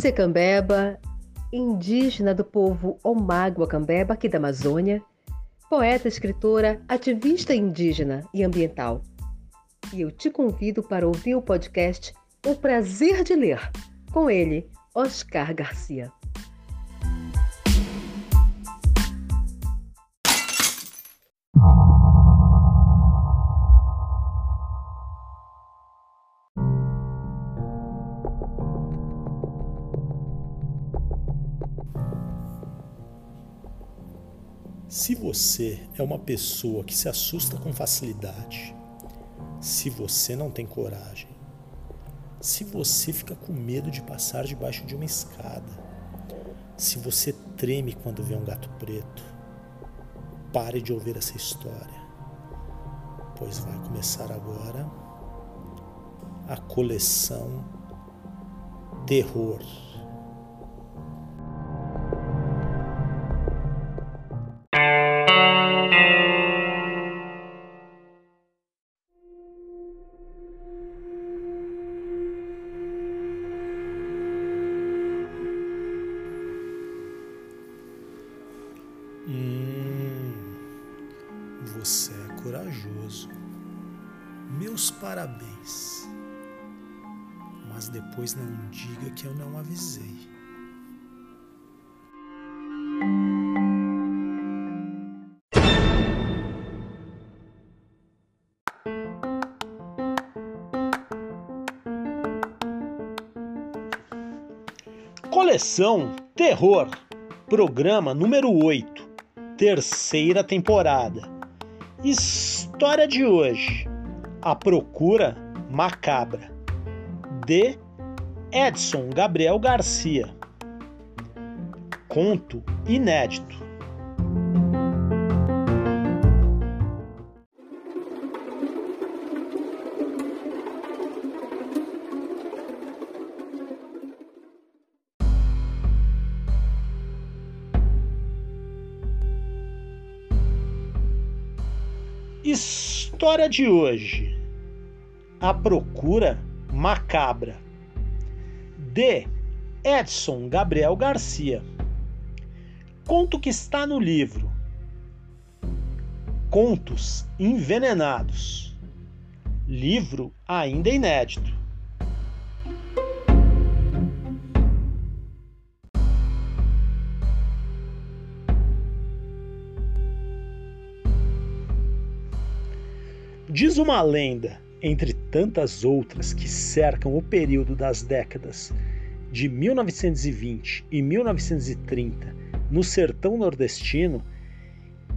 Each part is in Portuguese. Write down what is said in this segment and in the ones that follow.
Márcia Cambeba, indígena do povo Omágua Cambeba, aqui da Amazônia, poeta, escritora, ativista indígena e ambiental. E eu te convido para ouvir o podcast O Prazer de Ler, com ele, Oscar Garcia. Você é uma pessoa que se assusta com facilidade, se você não tem coragem, se você fica com medo de passar debaixo de uma escada, se você treme quando vê um gato preto, pare de ouvir essa história, pois vai começar agora a coleção Terror. Coleção Terror, programa número 8 terceira temporada. História de hoje: A Procura Macabra, de Edson Gabriel Garcia. Conto inédito. História de hoje: A Procura Macabra, de Edson Gabriel Garcia. Conto que está no livro Contos Envenenados, livro ainda inédito. Diz uma lenda, entre tantas outras que cercam o período das décadas de 1920 e 1930 no sertão nordestino,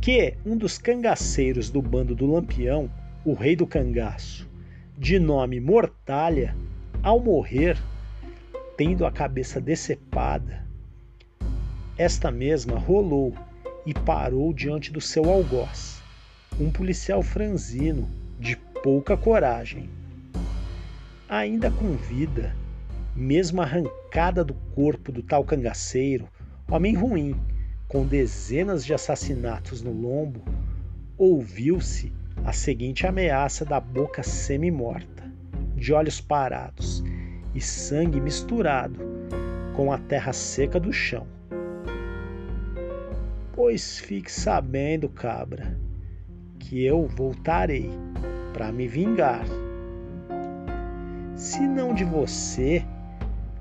que um dos cangaceiros do bando do Lampião, o rei do cangaço, de nome Mortalha, ao morrer, tendo a cabeça decepada, esta mesma rolou e parou diante do seu algoz, um policial franzino pouca coragem. Ainda com vida, mesmo arrancada do corpo do tal cangaceiro, homem ruim, com dezenas de assassinatos no lombo, ouviu-se a seguinte ameaça da boca semi-morta, de olhos parados e sangue misturado com a terra seca do chão. Pois fique sabendo, cabra, que eu voltarei para me vingar. Se não de você,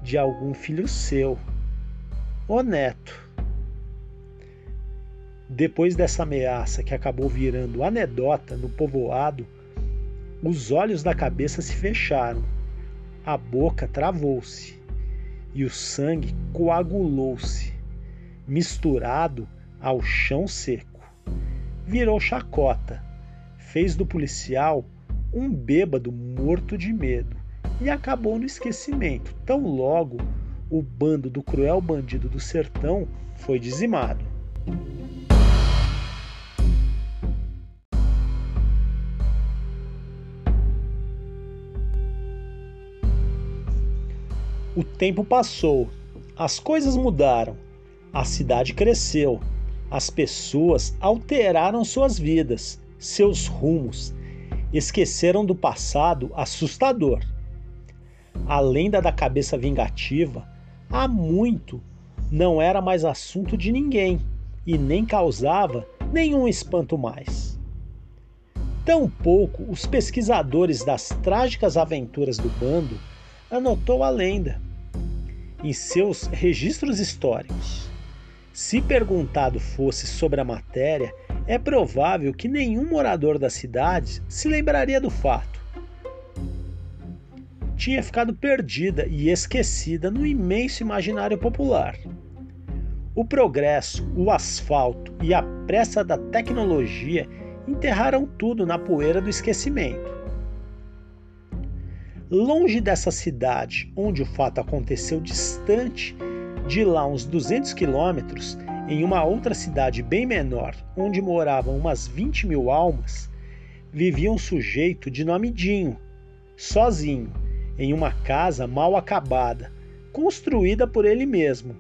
de algum filho seu, ou neto. Depois dessa ameaça que acabou virando anedota no povoado, os olhos da cabeça se fecharam, a boca travou-se e o sangue coagulou-se, misturado ao chão seco. Virou chacota, fez do policial um bêbado morto de medo e acabou no esquecimento, tão logo o bando do cruel bandido do sertão foi dizimado. O tempo passou, as coisas mudaram, a cidade cresceu, as pessoas alteraram suas vidas, seus rumos, esqueceram do passado assustador. A lenda da cabeça vingativa há muito não era mais assunto de ninguém e nem causava nenhum espanto mais. Tampouco os pesquisadores das trágicas aventuras do bando anotou a lenda em seus registros históricos. Se perguntado fosse sobre a matéria, é provável que nenhum morador da cidade se lembraria do fato. Tinha ficado perdida e esquecida no imenso imaginário popular. O progresso, o asfalto e a pressa da tecnologia enterraram tudo na poeira do esquecimento. Longe dessa cidade onde o fato aconteceu, distante de lá uns 200 quilômetros, em uma outra cidade bem menor, onde moravam umas 20 mil almas, vivia um sujeito de nome Dinho, sozinho, em uma casa mal acabada, construída por ele mesmo,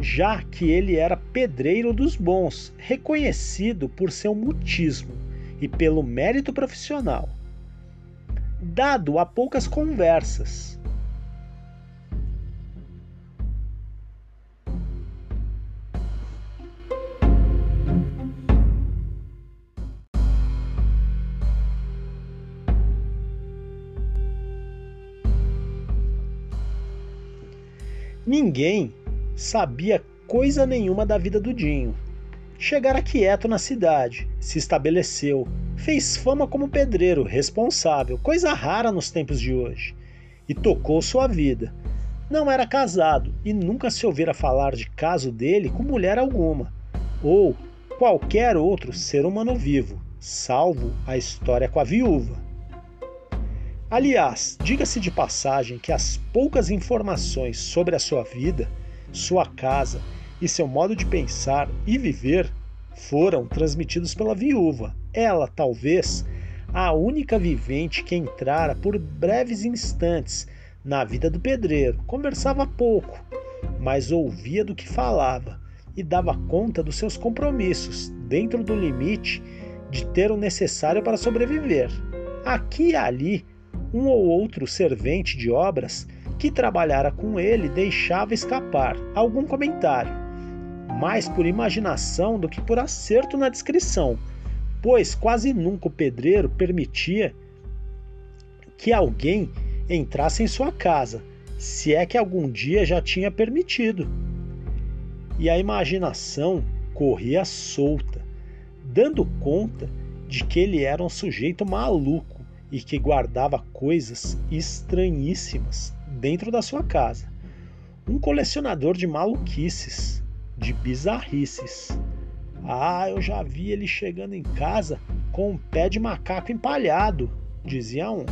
já que ele era pedreiro dos bons, reconhecido por seu mutismo e pelo mérito profissional dado a poucas conversas. Ninguém sabia coisa nenhuma da vida do Dinho. Chegara quieto na cidade, se estabeleceu, fez fama como pedreiro responsável, coisa rara nos tempos de hoje, e tocou sua vida. Não era casado e nunca se ouvira falar de caso dele com mulher alguma, ou qualquer outro ser humano vivo, salvo a história com a viúva. Aliás, diga-se de passagem que as poucas informações sobre a sua vida, sua casa e seu modo de pensar e viver foram transmitidos pela viúva. Ela, talvez, a única vivente que entrara por breves instantes na vida do pedreiro. Conversava pouco, mas ouvia do que falava e dava conta dos seus compromissos, dentro do limite de ter o necessário para sobreviver. Aqui e ali, um ou outro servente de obras que trabalhara com ele deixava escapar algum comentário mais por imaginação do que por acerto na descrição, pois quase nunca o pedreiro permitia que alguém entrasse em sua casa, se é que algum dia já tinha permitido. E a imaginação corria solta, dando conta de que ele era um sujeito maluco e que guardava coisas estranhíssimas dentro da sua casa. Um colecionador de maluquices de bizarrices. Ah, eu já vi ele chegando em casa com um pé de macaco empalhado, dizia um.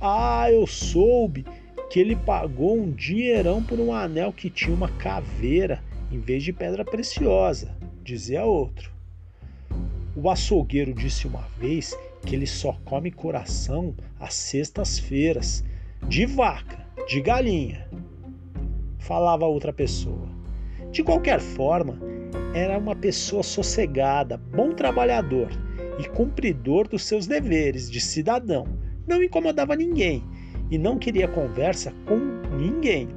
Ah, eu soube que ele pagou um dinheirão por um anel que tinha uma caveira em vez de pedra preciosa, dizia outro. O açougueiro disse uma vez que ele só come coração às sextas-feiras, de vaca, de galinha. Falava outra pessoa. De qualquer forma, era uma pessoa sossegada, bom trabalhador e cumpridor dos seus deveres de cidadão. Não incomodava ninguém e não queria conversa com ninguém.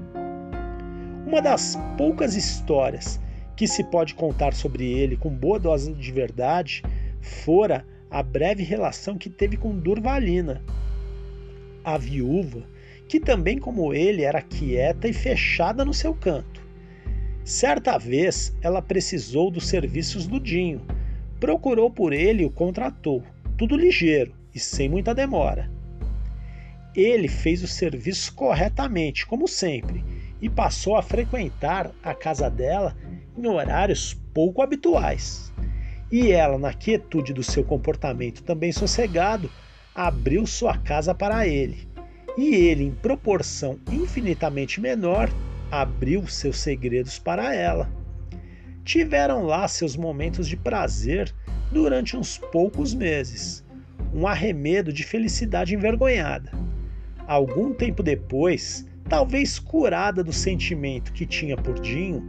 Uma das poucas histórias que se pode contar sobre ele com boa dose de verdade fora a breve relação que teve com Durvalina, a viúva, que também como ele era quieta e fechada no seu canto. Certa vez ela precisou dos serviços do Dinho, procurou por ele e o contratou, tudo ligeiro e sem muita demora. Ele fez o serviço corretamente, como sempre, e passou a frequentar a casa dela em horários pouco habituais. E ela, na quietude do seu comportamento também sossegado, abriu sua casa para ele. E ele, em proporção infinitamente menor, abriu seus segredos para ela. Tiveram lá seus momentos de prazer durante uns poucos meses, um arremedo de felicidade envergonhada. Algum tempo depois, talvez curada do sentimento que tinha por Dinho,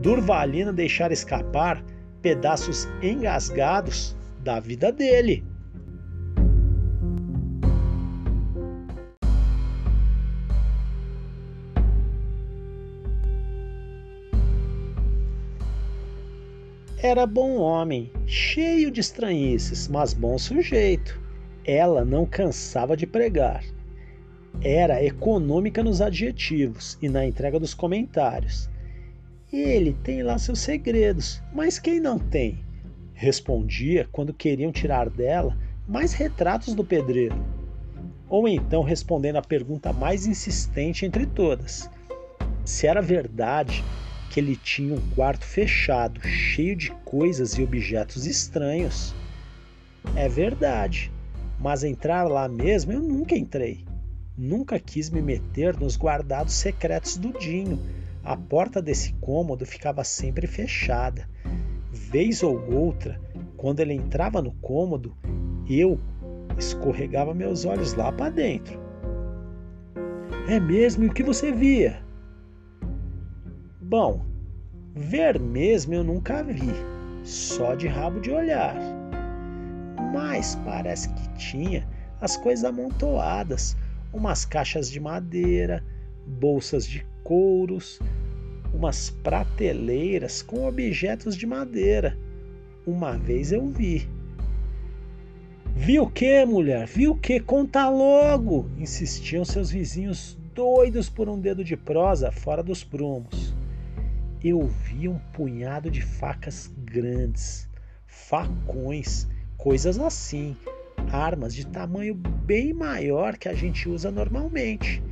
Durvalina deixara escapar pedaços engasgados da vida dele. Era bom homem, cheio de estranhices, mas bom sujeito. Ela não cansava de pregar. Era econômica nos adjetivos e na entrega dos comentários. Ele tem lá seus segredos, mas quem não tem? Respondia quando queriam tirar dela mais retratos do pedreiro. Ou então respondendo a pergunta mais insistente entre todas: se era verdade que ele tinha um quarto fechado, cheio de coisas e objetos estranhos. É verdade, mas entrar lá mesmo eu nunca entrei. Nunca quis me meter nos guardados secretos do Dinho. A porta desse cômodo ficava sempre fechada. Vez ou outra, quando ele entrava no cômodo, eu escorregava meus olhos lá para dentro. É mesmo? E o que você via? Bom, ver mesmo eu nunca vi, só de rabo de olhar. Mas parece que tinha as coisas amontoadas, umas caixas de madeira, bolsas de couros, umas prateleiras com objetos de madeira. Uma vez eu vi. Viu o que, mulher? Viu o que? Conta logo! Insistiam seus vizinhos doidos por um dedo de prosa fora dos prumos eu vi um punhado de facas grandes, facões, coisas assim, armas de tamanho bem maior que a gente usa normalmente.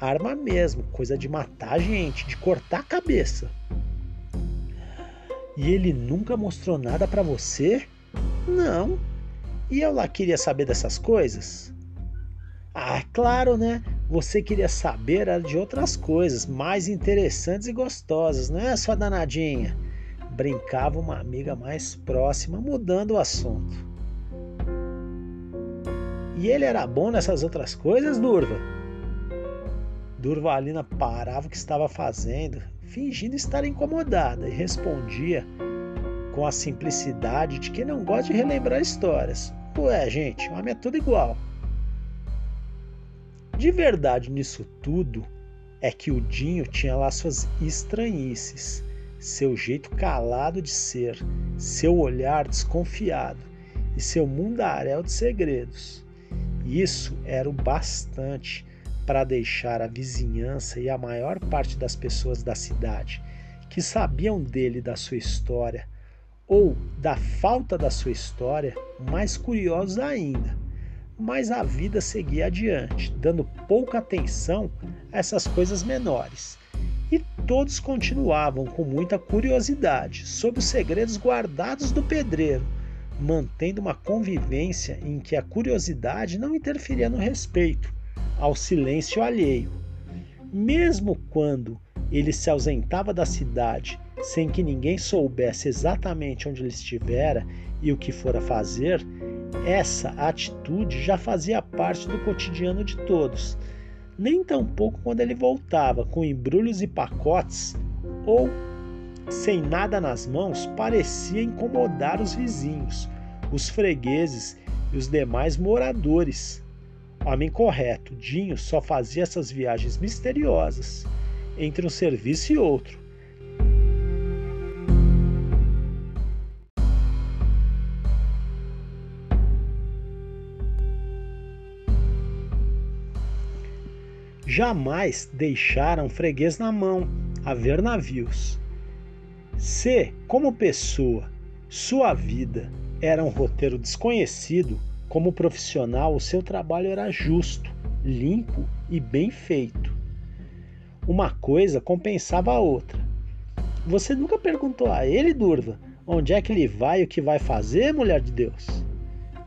Arma mesmo, coisa de matar gente, de cortar a cabeça. E ele nunca mostrou nada para você? Não. E eu lá queria saber dessas coisas? Ah, claro, né? Você queria saber de outras coisas mais interessantes e gostosas, não é, sua danadinha? Brincava uma amiga mais próxima, mudando o assunto. E ele era bom nessas outras coisas, Durva? Durvalina parava o que estava fazendo, fingindo estar incomodada, e respondia com a simplicidade de quem não gosta de relembrar histórias. Ué, gente, homem é tudo igual. De verdade nisso tudo é que o Dinho tinha lá suas estranhices, seu jeito calado de ser, seu olhar desconfiado e seu mundaréu de segredos. Isso era o bastante para deixar a vizinhança e a maior parte das pessoas da cidade que sabiam dele da sua história, ou da falta da sua história, mais curiosos ainda mas a vida seguia adiante, dando pouca atenção a essas coisas menores. E todos continuavam com muita curiosidade sobre os segredos guardados do pedreiro, mantendo uma convivência em que a curiosidade não interferia no respeito ao silêncio alheio. Mesmo quando ele se ausentava da cidade sem que ninguém soubesse exatamente onde ele estivera e o que fora fazer, essa atitude já fazia parte do cotidiano de todos, nem tampouco quando ele voltava com embrulhos e pacotes ou sem nada nas mãos parecia incomodar os vizinhos, os fregueses e os demais moradores. Homem correto, Dinho só fazia essas viagens misteriosas entre um serviço e outro. Jamais deixaram freguês na mão a ver navios. Se, como pessoa, sua vida era um roteiro desconhecido, como profissional, o seu trabalho era justo, limpo e bem feito. Uma coisa compensava a outra. Você nunca perguntou a ele, Durva, onde é que ele vai e o que vai fazer, mulher de Deus?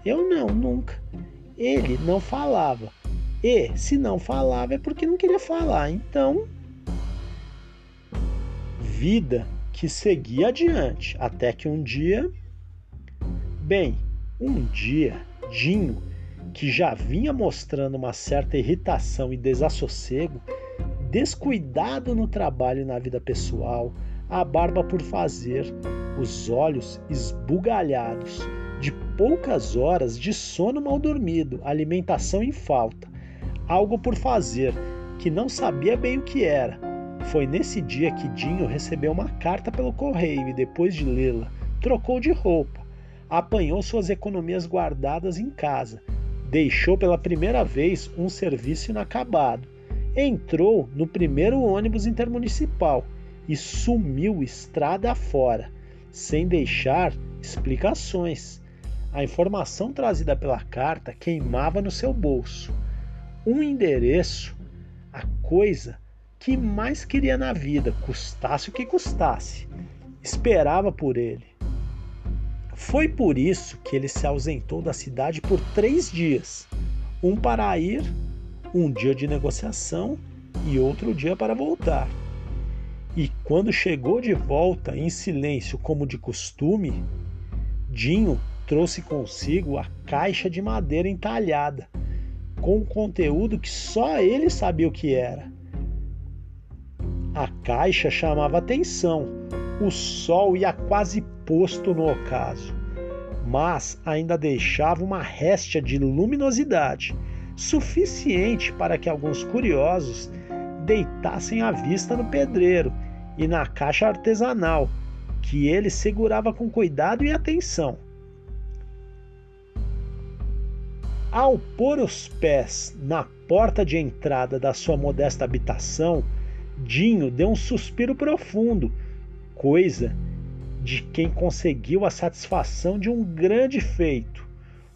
Eu não, nunca. Ele não falava. E se não falava é porque não queria falar. Então, vida que seguia adiante, até que um dia, bem, um dia, Dinho, que já vinha mostrando uma certa irritação e desassossego, descuidado no trabalho e na vida pessoal, a barba por fazer, os olhos esbugalhados, de poucas horas de sono mal dormido, alimentação em falta, algo por fazer que não sabia bem o que era. Foi nesse dia que Dinho recebeu uma carta pelo correio e, depois de lê-la, trocou de roupa, apanhou suas economias guardadas em casa, deixou pela primeira vez um serviço inacabado, entrou no primeiro ônibus intermunicipal e sumiu estrada afora, sem deixar explicações. A informação trazida pela carta queimava no seu bolso. Um endereço, a coisa que mais queria na vida, custasse o que custasse. Esperava por ele. Foi por isso que ele se ausentou da cidade por três dias: um para ir, um dia de negociação e outro dia para voltar. E quando chegou de volta em silêncio, como de costume, Dinho trouxe consigo a caixa de madeira entalhada, com um conteúdo que só ele sabia o que era. A caixa chamava atenção, o sol ia quase posto no ocaso, mas ainda deixava uma réstia de luminosidade suficiente para que alguns curiosos deitassem a vista no pedreiro e na caixa artesanal, que ele segurava com cuidado e atenção. Ao pôr os pés na porta de entrada da sua modesta habitação, Dinho deu um suspiro profundo, coisa de quem conseguiu a satisfação de um grande feito,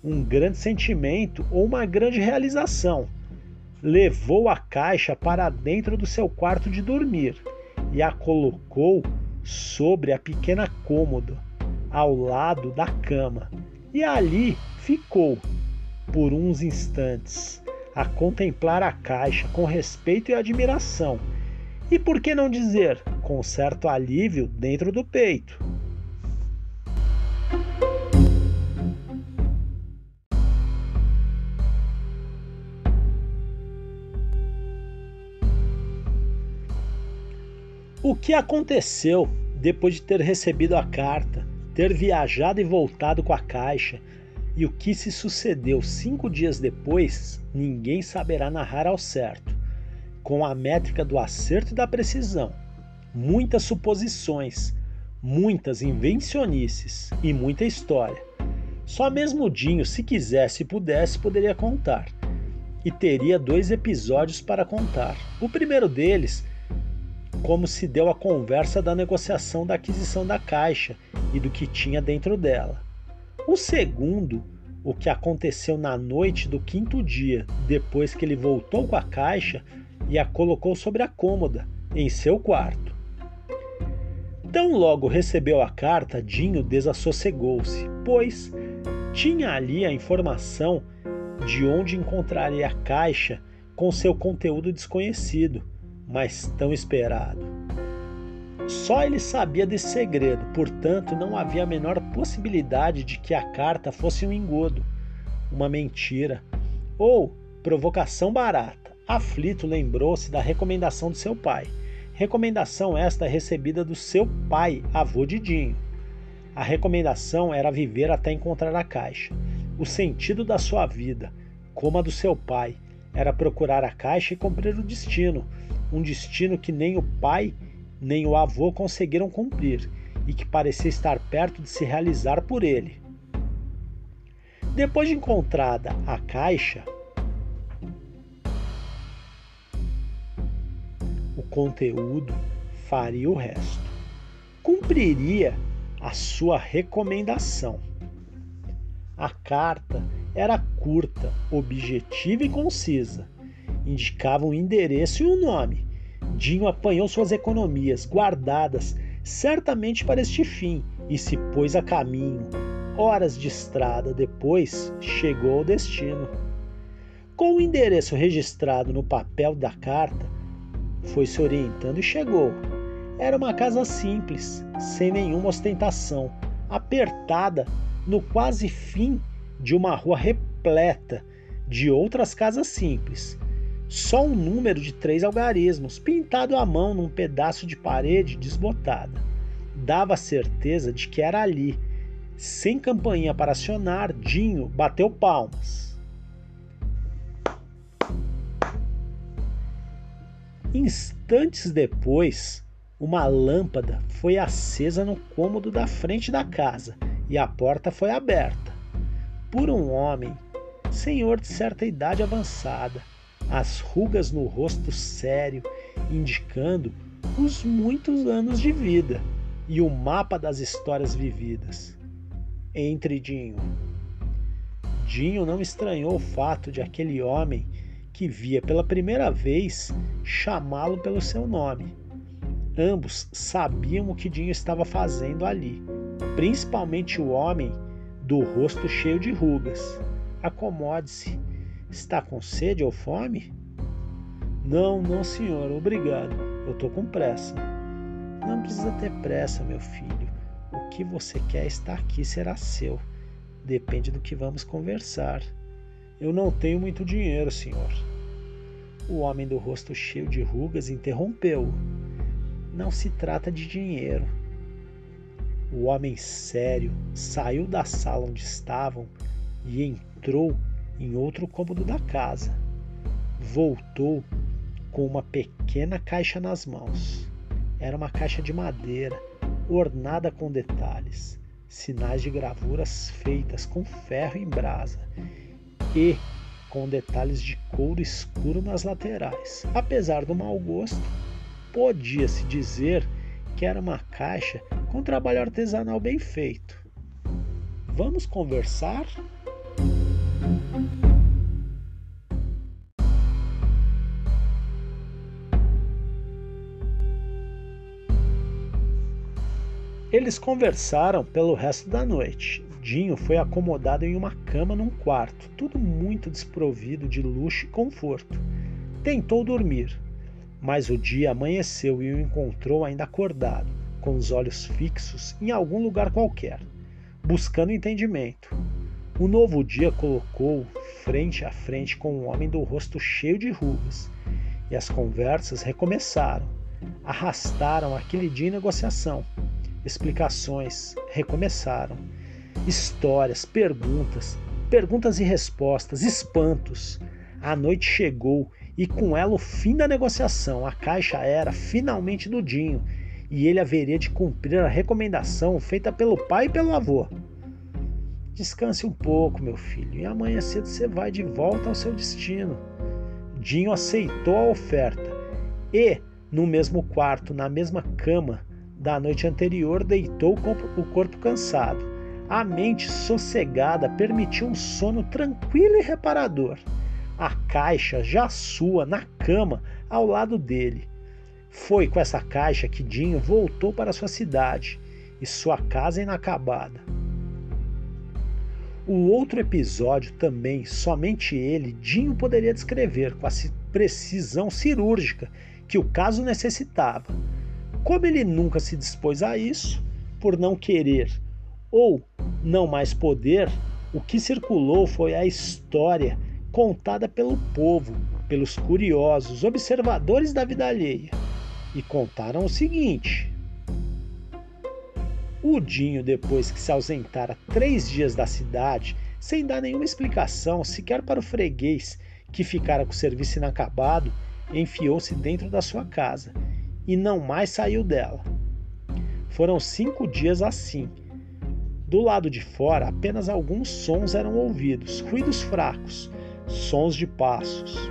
um grande sentimento ou uma grande realização. Levou a caixa para dentro do seu quarto de dormir e a colocou sobre a pequena cômoda, ao lado da cama, e ali ficou por uns instantes a contemplar a caixa com respeito e admiração, e por que não dizer, com certo alívio dentro do peito. O que aconteceu depois de ter recebido a carta, ter viajado e voltado com a caixa, e o que se sucedeu cinco dias depois, ninguém saberá narrar ao certo, com a métrica do acerto e da precisão. Muitas suposições, muitas invencionices e muita história. Só mesmo Dinho, se quisesse e pudesse, poderia contar. E teria dois episódios para contar. O primeiro deles, como se deu a conversa da negociação da aquisição da caixa e do que tinha dentro dela. O segundo, o que aconteceu na noite do quinto dia, depois que ele voltou com a caixa e a colocou sobre a cômoda, em seu quarto. Tão logo recebeu a carta, Dinho desassossegou-se, pois tinha ali a informação de onde encontraria a caixa com seu conteúdo desconhecido, mas tão esperado. Só ele sabia desse segredo, portanto, não havia a menor possibilidade de que a carta fosse um engodo, uma mentira ou provocação barata. Aflito lembrou-se da recomendação de seu pai. Recomendação esta recebida do seu pai, avô Didinho. A recomendação era viver até encontrar a caixa. O sentido da sua vida, como a do seu pai, era procurar a caixa e cumprir o destino, um destino que nem o pai nem o avô conseguiram cumprir e que parecia estar perto de se realizar por ele. Depois de encontrada a caixa, conteúdo faria o resto. Cumpriria a sua recomendação. A carta era curta, objetiva e concisa. Indicava um endereço e um nome. Dinho apanhou suas economias, guardadas certamente para este fim, e se pôs a caminho. Horas de estrada depois, chegou ao destino. Com o endereço registrado no papel da carta, foi se orientando e chegou. Era uma casa simples, sem nenhuma ostentação, apertada no quase fim de uma rua repleta de outras casas simples. Só um número de três algarismos, pintado à mão num pedaço de parede desbotada. Dava certeza de que era ali. Sem campainha para acionar, Dinho bateu palmas. Instantes depois, uma lâmpada foi acesa no cômodo da frente da casa e a porta foi aberta por um homem, senhor de certa idade avançada, as rugas no rosto sério, indicando os muitos anos de vida e o mapa das histórias vividas. Entre Dinho. Dinho não estranhou o fato de aquele homem que via pela primeira vez chamá-lo pelo seu nome. Ambos sabiam o que Dinho estava fazendo ali, principalmente o homem do rosto cheio de rugas. Acomode-se. Está com sede ou fome? Não, não, senhor, obrigado. Eu estou com pressa. Não precisa ter pressa, meu filho. O que você quer está aqui, será seu. Depende do que vamos conversar. Eu não tenho muito dinheiro, senhor. O homem do rosto cheio de rugas interrompeu. Não se trata de dinheiro. O homem sério saiu da sala onde estavam e entrou em outro cômodo da casa. Voltou com uma pequena caixa nas mãos. Era uma caixa de madeira, ornada com detalhes, sinais de gravuras feitas com ferro em brasa e com detalhes de couro escuro nas laterais. Apesar do mau gosto, podia-se dizer que era uma caixa com trabalho artesanal bem feito. Vamos conversar? Eles conversaram pelo resto da noite. Dinho foi acomodado em uma cama num quarto, tudo muito desprovido de luxo e conforto. Tentou dormir, mas o dia amanheceu e o encontrou ainda acordado, com os olhos fixos em algum lugar qualquer, buscando entendimento. O novo dia colocou frente a frente com um homem do rosto cheio de rugas, e as conversas recomeçaram. Arrastaram aquele dia em negociação. Explicações recomeçaram. Histórias, perguntas, perguntas e respostas, espantos. A noite chegou e com ela o fim da negociação. A caixa era finalmente do Dinho e ele haveria de cumprir a recomendação feita pelo pai e pelo avô. Descanse um pouco, meu filho, e amanhã cedo você vai de volta ao seu destino. Dinho aceitou a oferta e, no mesmo quarto, na mesma cama da noite anterior, deitou o corpo cansado. A mente sossegada permitiu um sono tranquilo e reparador. A caixa já sua na cama ao lado dele. Foi com essa caixa que Dinho voltou para sua cidade e sua casa inacabada. O outro episódio também, somente ele, Dinho poderia descrever com a precisão cirúrgica que o caso necessitava. Como ele nunca se dispôs a isso, por não querer ou não mais poder, o que circulou foi a história contada pelo povo, pelos curiosos, observadores da vida alheia. E contaram o seguinte: o Dinho, depois que se ausentara três dias da cidade, sem dar nenhuma explicação sequer para o freguês que ficara com o serviço inacabado, enfiou-se dentro da sua casa e não mais saiu dela. Foram cinco dias assim. Do lado de fora, apenas alguns sons eram ouvidos, ruídos fracos, sons de passos.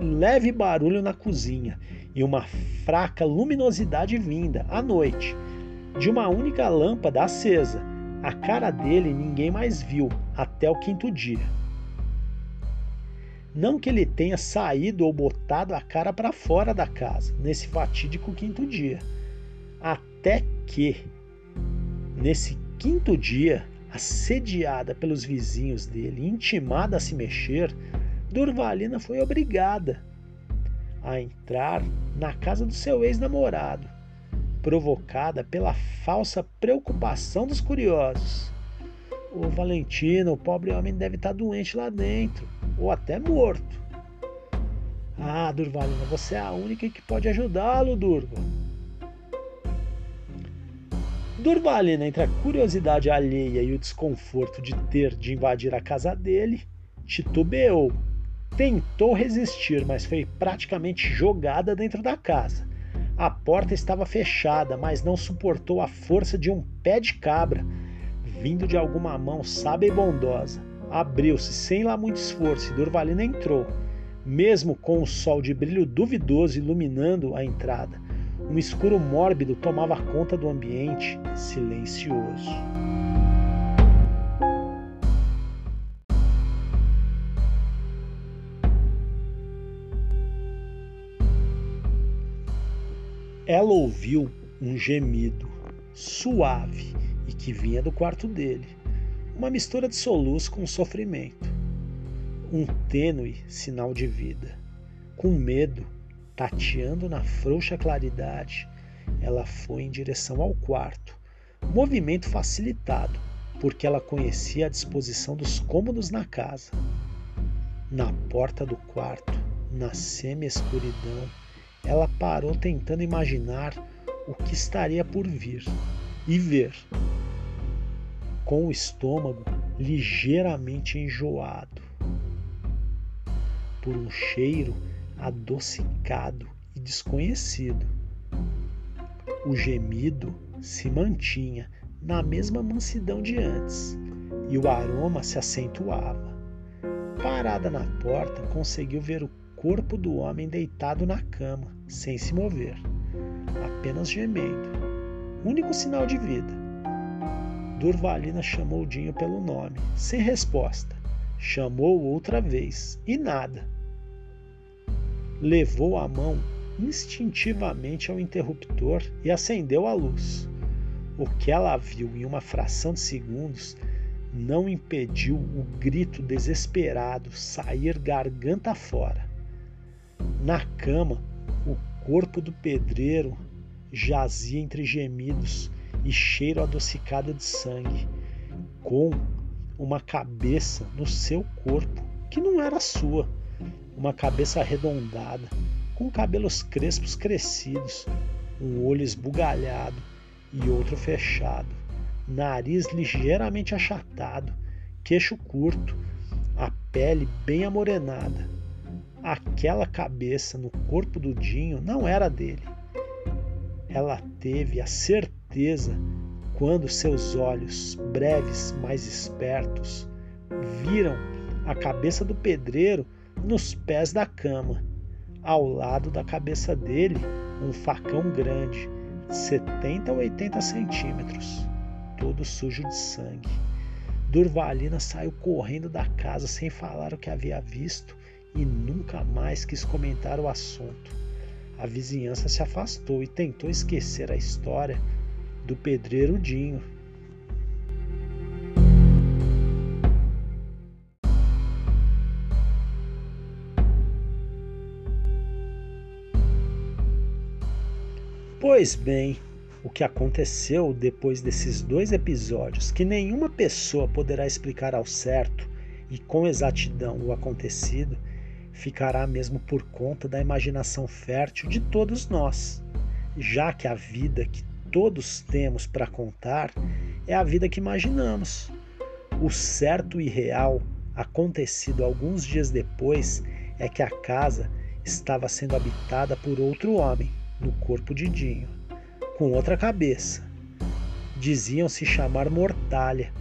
Um leve barulho na cozinha e uma fraca luminosidade vinda, à noite, de uma única lâmpada acesa. A cara dele ninguém mais viu até o quinto dia. Não que ele tenha saído ou botado a cara para fora da casa nesse fatídico quinto dia. Até que, nesse quinto dia, assediada pelos vizinhos dele, intimada a se mexer, Durvalina foi obrigada a entrar na casa do seu ex-namorado, provocada pela falsa preocupação dos curiosos. O Valentino, o pobre homem, deve estar doente lá dentro, ou até morto. Ah, Durvalina, você é a única que pode ajudá-lo, Durva. Durvalina, entre a curiosidade alheia e o desconforto de ter de invadir a casa dele, titubeou tentou resistir, mas foi praticamente jogada dentro da casa. A porta estava fechada, mas não suportou a força de um pé de cabra, vindo de alguma mão sábia e bondosa. Abriu-se sem lá muito esforço e Durvalina entrou, mesmo com o sol de brilho duvidoso iluminando a entrada. Um escuro mórbido tomava conta do ambiente silencioso. Ela ouviu um gemido suave e que vinha do quarto dele, uma mistura de soluço com sofrimento, um tênue sinal de vida. Com medo, tateando na frouxa claridade, ela foi em direção ao quarto, movimento facilitado, porque ela conhecia a disposição dos cômodos na casa. Na porta do quarto, na semi-escuridão, ela parou tentando imaginar o que estaria por vir e ver, com o estômago ligeiramente enjoado, por um cheiro adocicado e desconhecido. O gemido se mantinha na mesma mansidão de antes e o aroma se acentuava. Parada na porta, conseguiu ver o corpo do homem deitado na cama, sem se mover, apenas gemendo. Único sinal de vida. Durvalina chamou Dinho pelo nome, sem resposta. Chamou outra vez e nada. Levou a mão instintivamente ao interruptor e acendeu a luz. O que ela viu em uma fração de segundos não impediu o grito desesperado sair garganta fora. Na cama, o corpo do pedreiro jazia entre gemidos e cheiro adocicado de sangue, com uma cabeça no seu corpo que não era sua, uma cabeça arredondada, com cabelos crespos crescidos, um olho esbugalhado e outro fechado, nariz ligeiramente achatado, queixo curto, a pele bem amorenada aquela cabeça no corpo do Dinho não era dele. Ela teve a certeza quando seus olhos, breves, mais espertos, viram a cabeça do pedreiro nos pés da cama. Ao lado da cabeça dele, um facão grande, 70 ou 80 centímetros, todo sujo de sangue. Durvalina saiu correndo da casa sem falar o que havia visto e nunca mais quis comentar o assunto. A vizinhança se afastou e tentou esquecer a história do pedreiro Dinho. Pois bem, o que aconteceu depois desses dois episódios, que nenhuma pessoa poderá explicar ao certo e com exatidão o acontecido, ficará mesmo por conta da imaginação fértil de todos nós, já que a vida que todos temos para contar é a vida que imaginamos. O certo e real, acontecido alguns dias depois, é que a casa estava sendo habitada por outro homem, no corpo de Dinho, com outra cabeça. Diziam se chamar Mortalha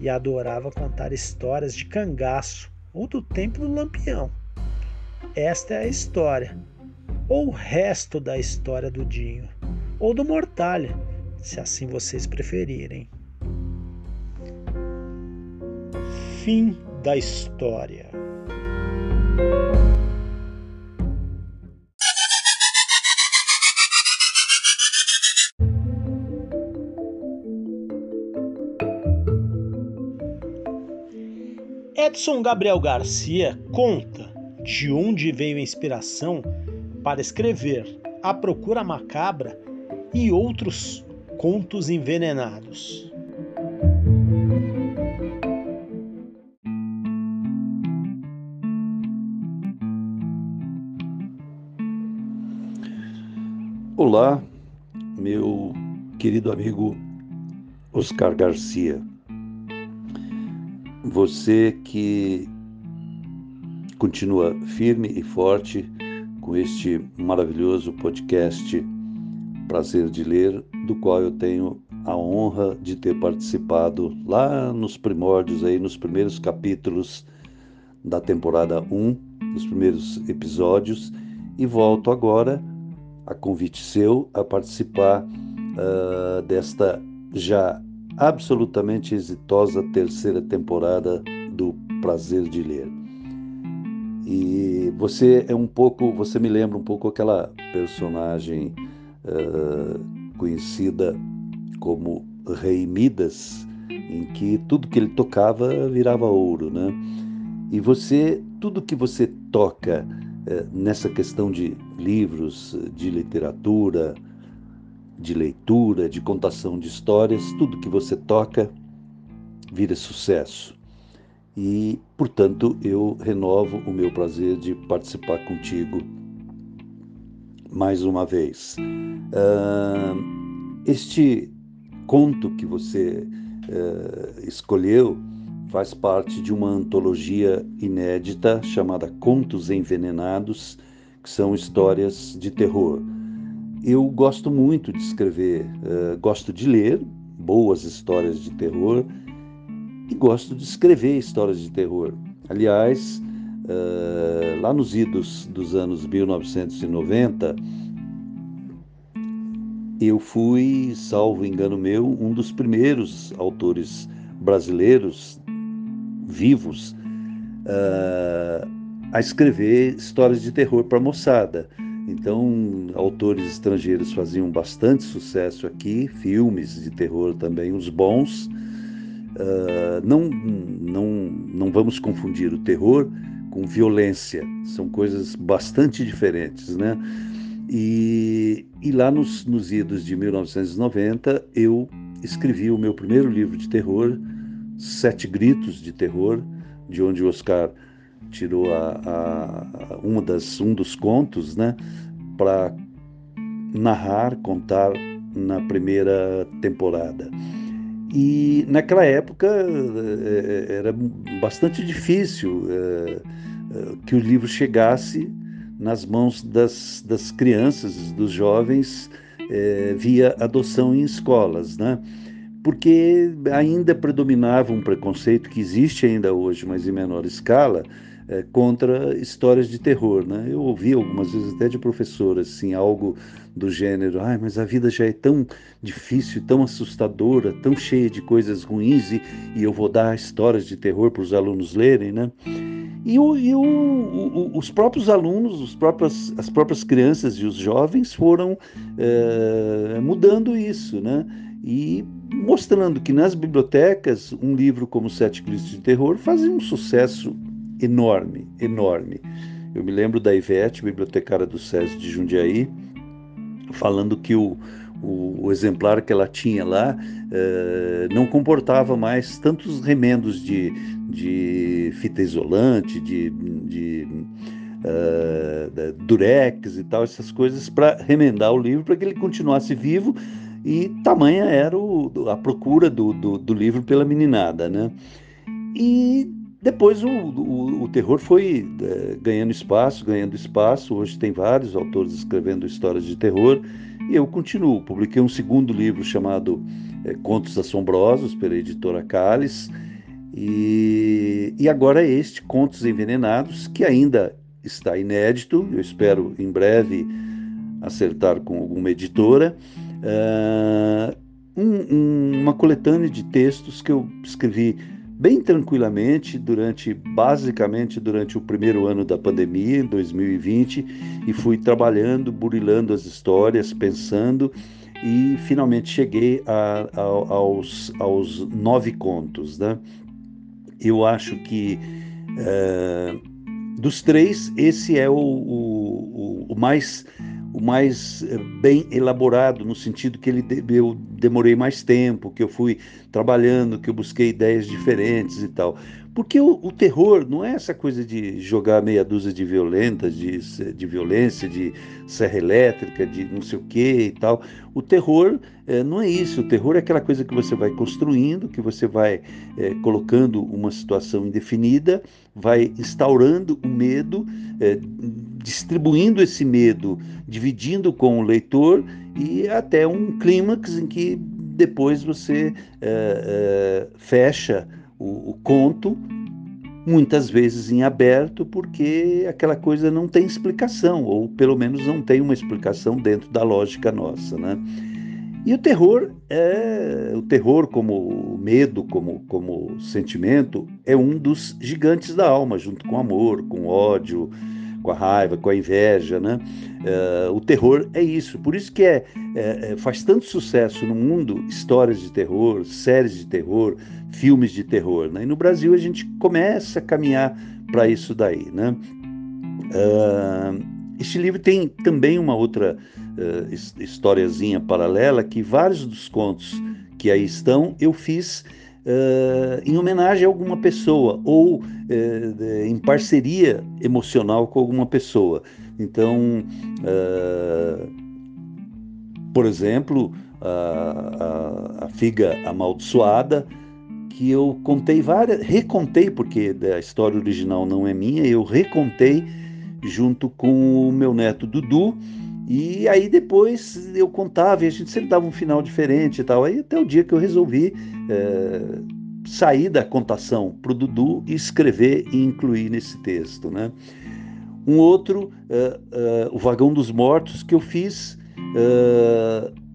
e adorava contar histórias de cangaço ou do tempo do lampião. Esta é a história. ou o resto da história do Dinho, ou do Mortalha, se assim vocês preferirem. Fim da história. Edson Gabriel Garcia conta de onde veio a inspiração para escrever A Procura Macabra e outros contos envenenados. Olá, meu querido amigo Oscar Garcia. Você que continua firme e forte com este maravilhoso podcast Prazer de Ler, do qual eu tenho a honra de ter participado lá nos primórdios, aí nos primeiros capítulos da temporada 1, nos primeiros episódios, e volto agora a convite seu a participar uh, desta já absolutamente exitosa terceira temporada do Prazer de Ler. E você é um pouco, você me lembra um pouco aquela personagem uh, conhecida como Rei Midas, em que tudo que ele tocava virava ouro, né? E você, tudo que você toca uh, nessa questão de livros, de literatura, de leitura, de contação de histórias, tudo que você toca vira sucesso e, portanto, eu renovo o meu prazer de participar contigo mais uma vez. Uh, este conto que você uh, escolheu faz parte de uma antologia inédita chamada Contos Envenenados, que são histórias de terror. Eu gosto muito de escrever, uh, gosto de ler boas histórias de terror e gosto de escrever histórias de terror. Aliás, uh, lá nos idos dos anos 1990, eu fui, salvo engano meu, um dos primeiros autores brasileiros vivos uh, a escrever histórias de terror para moçada. Então, autores estrangeiros faziam bastante sucesso aqui, filmes de terror também, os bons. Uh, não, não, não vamos confundir o terror com violência, são coisas bastante diferentes, né? E, e lá nos, nos idos de 1990, eu escrevi o meu primeiro livro de terror, Sete Gritos de Terror, de onde o Oscar tirou a, a, uma das, um dos contos, né, para narrar, contar na primeira temporada. E naquela época eh, eh, era bastante difícil eh, que o livro chegasse nas mãos das, das crianças, dos jovens, via adoção em escolas, né? porque ainda predominava um preconceito que existe ainda hoje, mas em menor escala, é, contra histórias de terror. Né? Eu ouvi algumas vezes até de professoras assim, algo do gênero: ai, mas a vida já é tão difícil, tão assustadora, tão cheia de coisas ruins e, e eu vou dar histórias de terror para os alunos lerem. Né? E, o, e o, o, os próprios alunos, os próprios, as próprias crianças e os jovens foram é, mudando isso, né? E mostrando que nas bibliotecas um livro como Sete Cristos de Terror fazia um sucesso enorme, enorme. Eu me lembro da Ivete, bibliotecária do SESI de Jundiaí, falando que o, o, o exemplar que ela tinha lá eh, não comportava mais tantos remendos de, de fita isolante, de, de uh, durex e tal, essas coisas, para remendar o livro, para que ele continuasse vivo, e tamanha era o, a procura do, do, do livro pela meninada, né? E depois o, o, o terror foi é, ganhando espaço, ganhando espaço. Hoje tem vários autores escrevendo histórias de terror e eu continuo. Publiquei um segundo livro chamado é, Contos Assombrosos, pela editora Cales. E, e agora é este, Contos Envenenados, que ainda está inédito, eu espero em breve acertar com alguma editora. Uh, um, um, uma coletânea de textos que eu escrevi bem tranquilamente durante, basicamente durante o primeiro ano da pandemia, em 2020, e fui trabalhando, burilando as histórias, pensando e finalmente cheguei a, a, aos, aos nove contos. Né? Eu acho que é, dos três, esse é o, o, o mais o mais eh, bem elaborado, no sentido que ele, eu demorei mais tempo, que eu fui trabalhando, que eu busquei ideias diferentes e tal. Porque o, o, terror não é essa coisa de jogar meia dúzia de violentas, de, de violência, de serra elétrica, de não sei o que e tal. O terror é, não é isso. O terror é aquela coisa que você vai construindo, que você vai é, colocando uma situação indefinida, vai instaurando o medo, é, distribuindo esse medo, dividindo com o leitor e até um clímax em que depois você fecha o, o conto, muitas vezes em aberto, porque aquela coisa não tem explicação, ou pelo menos não tem uma explicação dentro da lógica nossa, né? E o terror é o terror como medo, como como sentimento, é um dos gigantes da alma, junto com amor, com ódio, com a raiva, com a inveja, né? Uh, o terror é isso. Por isso que é, é, é, faz tanto sucesso no mundo histórias de terror, séries de terror, filmes de terror. Né? E no Brasil a gente começa a caminhar para isso daí. Né? Uh, este livro tem também uma outra uh, historiazinha paralela que vários dos contos que aí estão eu fiz uh, em homenagem a alguma pessoa ou uh, em parceria emocional com alguma pessoa. Então, por exemplo, a, a, a, figa amaldiçoada, que eu contei várias, recontei, porque a história original não é minha, eu recontei junto com o meu neto Dudu, e aí depois eu contava e a gente sempre dava um final diferente e tal. Aí até o dia que eu resolvi é, sair da contação para o Dudu e escrever e incluir nesse texto. Né? Um outro, é, é, o Vagão dos Mortos, que eu fiz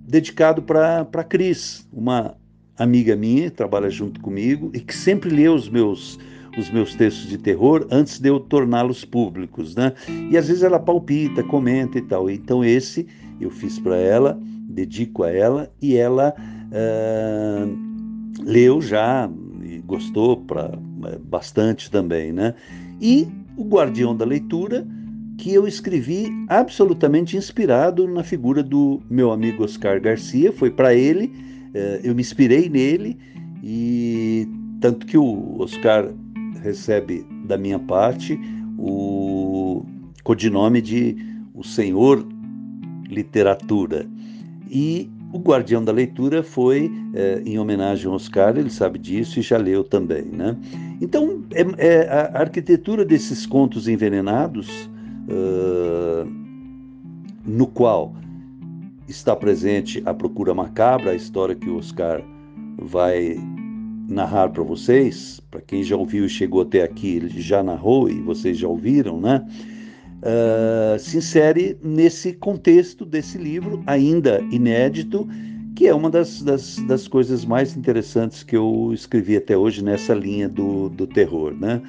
dedicado para Cris, uma amiga minha, trabalha junto comigo e que sempre lê os meus os meus textos de terror antes de eu torná-los públicos, né? E às vezes ela palpita, comenta e tal. Então esse eu fiz para ela, dedico a ela e ela uh, leu já e gostou para eh, bastante também, né? E o Guardião da Leitura que eu escrevi absolutamente inspirado na figura do meu amigo Oscar Garcia, foi para ele, uh, eu me inspirei nele e tanto que o Oscar recebe da minha parte o codinome de o Senhor Literatura. E o Guardião da Leitura foi é, em homenagem ao Oscar, ele sabe disso e já leu também. Né? Então, é, é a arquitetura desses contos envenenados, uh, no qual está presente a Procura Macabra, a história que o Oscar vai narrar para vocês, para quem já ouviu e chegou até aqui, ele já narrou e vocês já ouviram, né? Uh, se insere nesse contexto desse livro, ainda inédito, que é uma das, das, das, coisas mais interessantes que eu escrevi até hoje nessa linha do, do terror, né?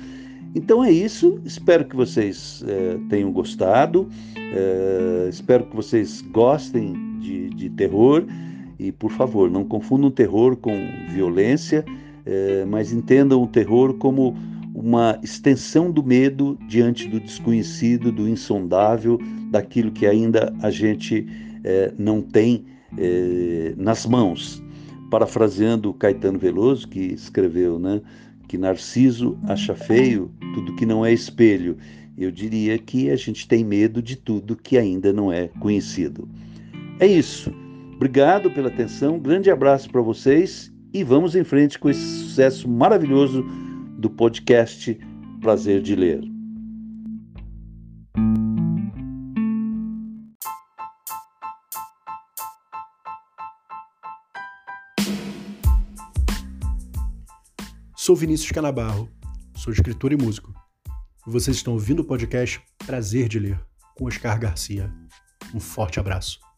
Então é isso, espero que vocês eh, tenham gostado, eh, espero que vocês gostem de, de terror e, por favor, não confundam terror com violência, é, mas entendam o terror como uma extensão do medo diante do desconhecido, do insondável, daquilo que ainda a gente é, não tem é, nas mãos. Parafraseando Caetano Veloso, que escreveu né, que Narciso acha feio tudo que não é espelho. Eu diria que a gente tem medo de tudo que ainda não é conhecido. É isso. Obrigado pela atenção, grande abraço para vocês e vamos em frente com esse sucesso maravilhoso do podcast Prazer de Ler. Sou Vinícius Canabarro, sou escritor e músico. Vocês estão ouvindo o podcast Prazer de Ler, com Oscar Garcia. Um forte abraço.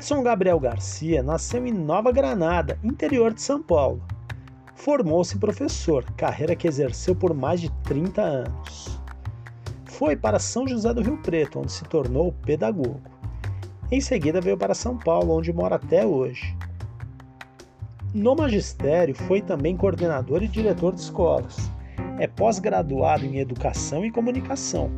Edson Gabriel Garcia nasceu em Nova Granada, interior de São Paulo. Formou-se professor, carreira que exerceu por mais de 30 anos. Foi para São José do Rio Preto, onde se tornou pedagogo. Em seguida veio para São Paulo, onde mora até hoje. No magistério, foi também coordenador e diretor de escolas. É pós-graduado em Educação e Comunicação.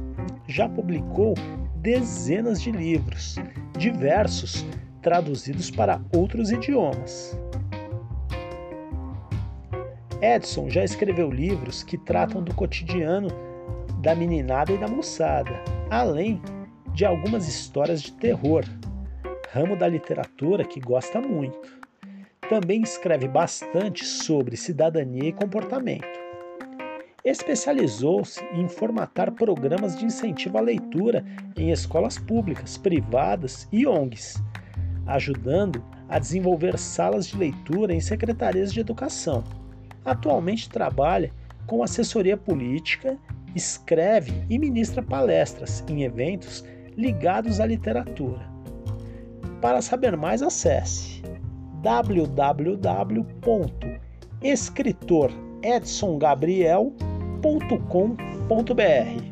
Já publicou dezenas de livros, diversos traduzidos para outros idiomas. Edson já escreveu livros que tratam do cotidiano da meninada e da moçada, além de algumas histórias de terror, ramo da literatura que gosta muito. Também escreve bastante sobre cidadania e comportamento. Especializou-se em formatar programas de incentivo à leitura em escolas públicas, privadas e ONGs ajudando a desenvolver salas de leitura em secretarias de educação. Atualmente trabalha com assessoria política, escreve e ministra palestras em eventos ligados à literatura. Para saber mais, acesse www.escritoredsongabriel.com.br.